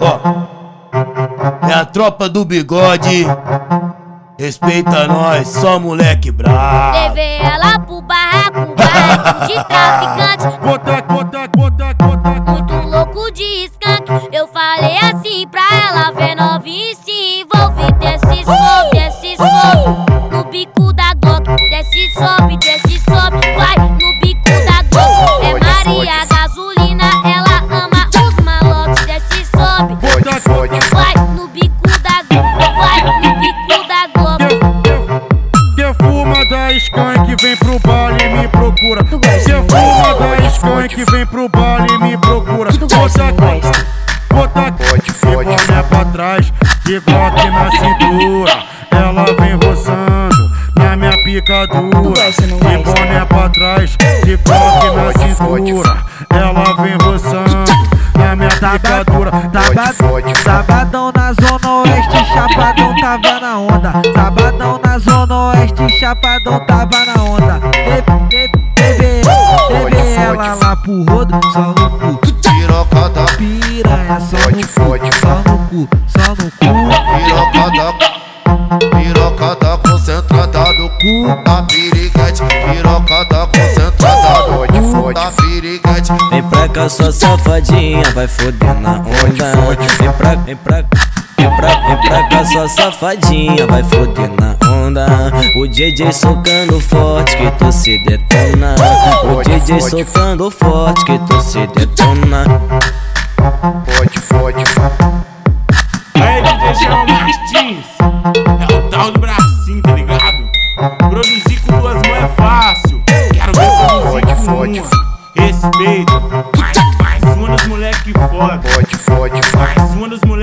Ó, é a tropa do bigode. Respeita nós, só moleque brabo. Levei ela pro barraco, barraco de traficante. Conta, conta, conta, conta. Muito louco de skunk. Eu falei assim pra ela ver novinha e se envolver. Desce, sobe, desce, sobe. Skunk, vem pro baile e me procura. Defuma da skunk, vem pro baile e me procura. Bota, bota, e boné pra trás, e glock na cintura. Ela vem roçando na minha picadura. E boné pra trás, e glock na cintura. Ela vem roçando na minha picadura. Sabadão, sabadão na zona oeste, chapadão tava na onda. Sabadão na zona oeste, chapadão tava na onda. Bebê, bebê ela lá pro rodo, só no cu. Piroca da Piranha, só no cu, só no cu, só no cu. piroca da Piroca da concentrada no cu da piriguete Piroca da concentrada no cu da piriguete Vem pra cá, sua safadinha, vai foder na onda. Vem pra, vem pra, pra, sua safadinha, vai foder na onda. O DJ socando forte que tu se detona. O DJ socando forte que tu se detona. Fode, fode, Aí, DJ Jean Martins, é o tal do bracinho, tá ligado? Produzir com duas mãos é fácil, quero ver produzir com fode, uma. Respeito, mais, mais uma dos moleque foda, fode, fode, mais uma dos moleque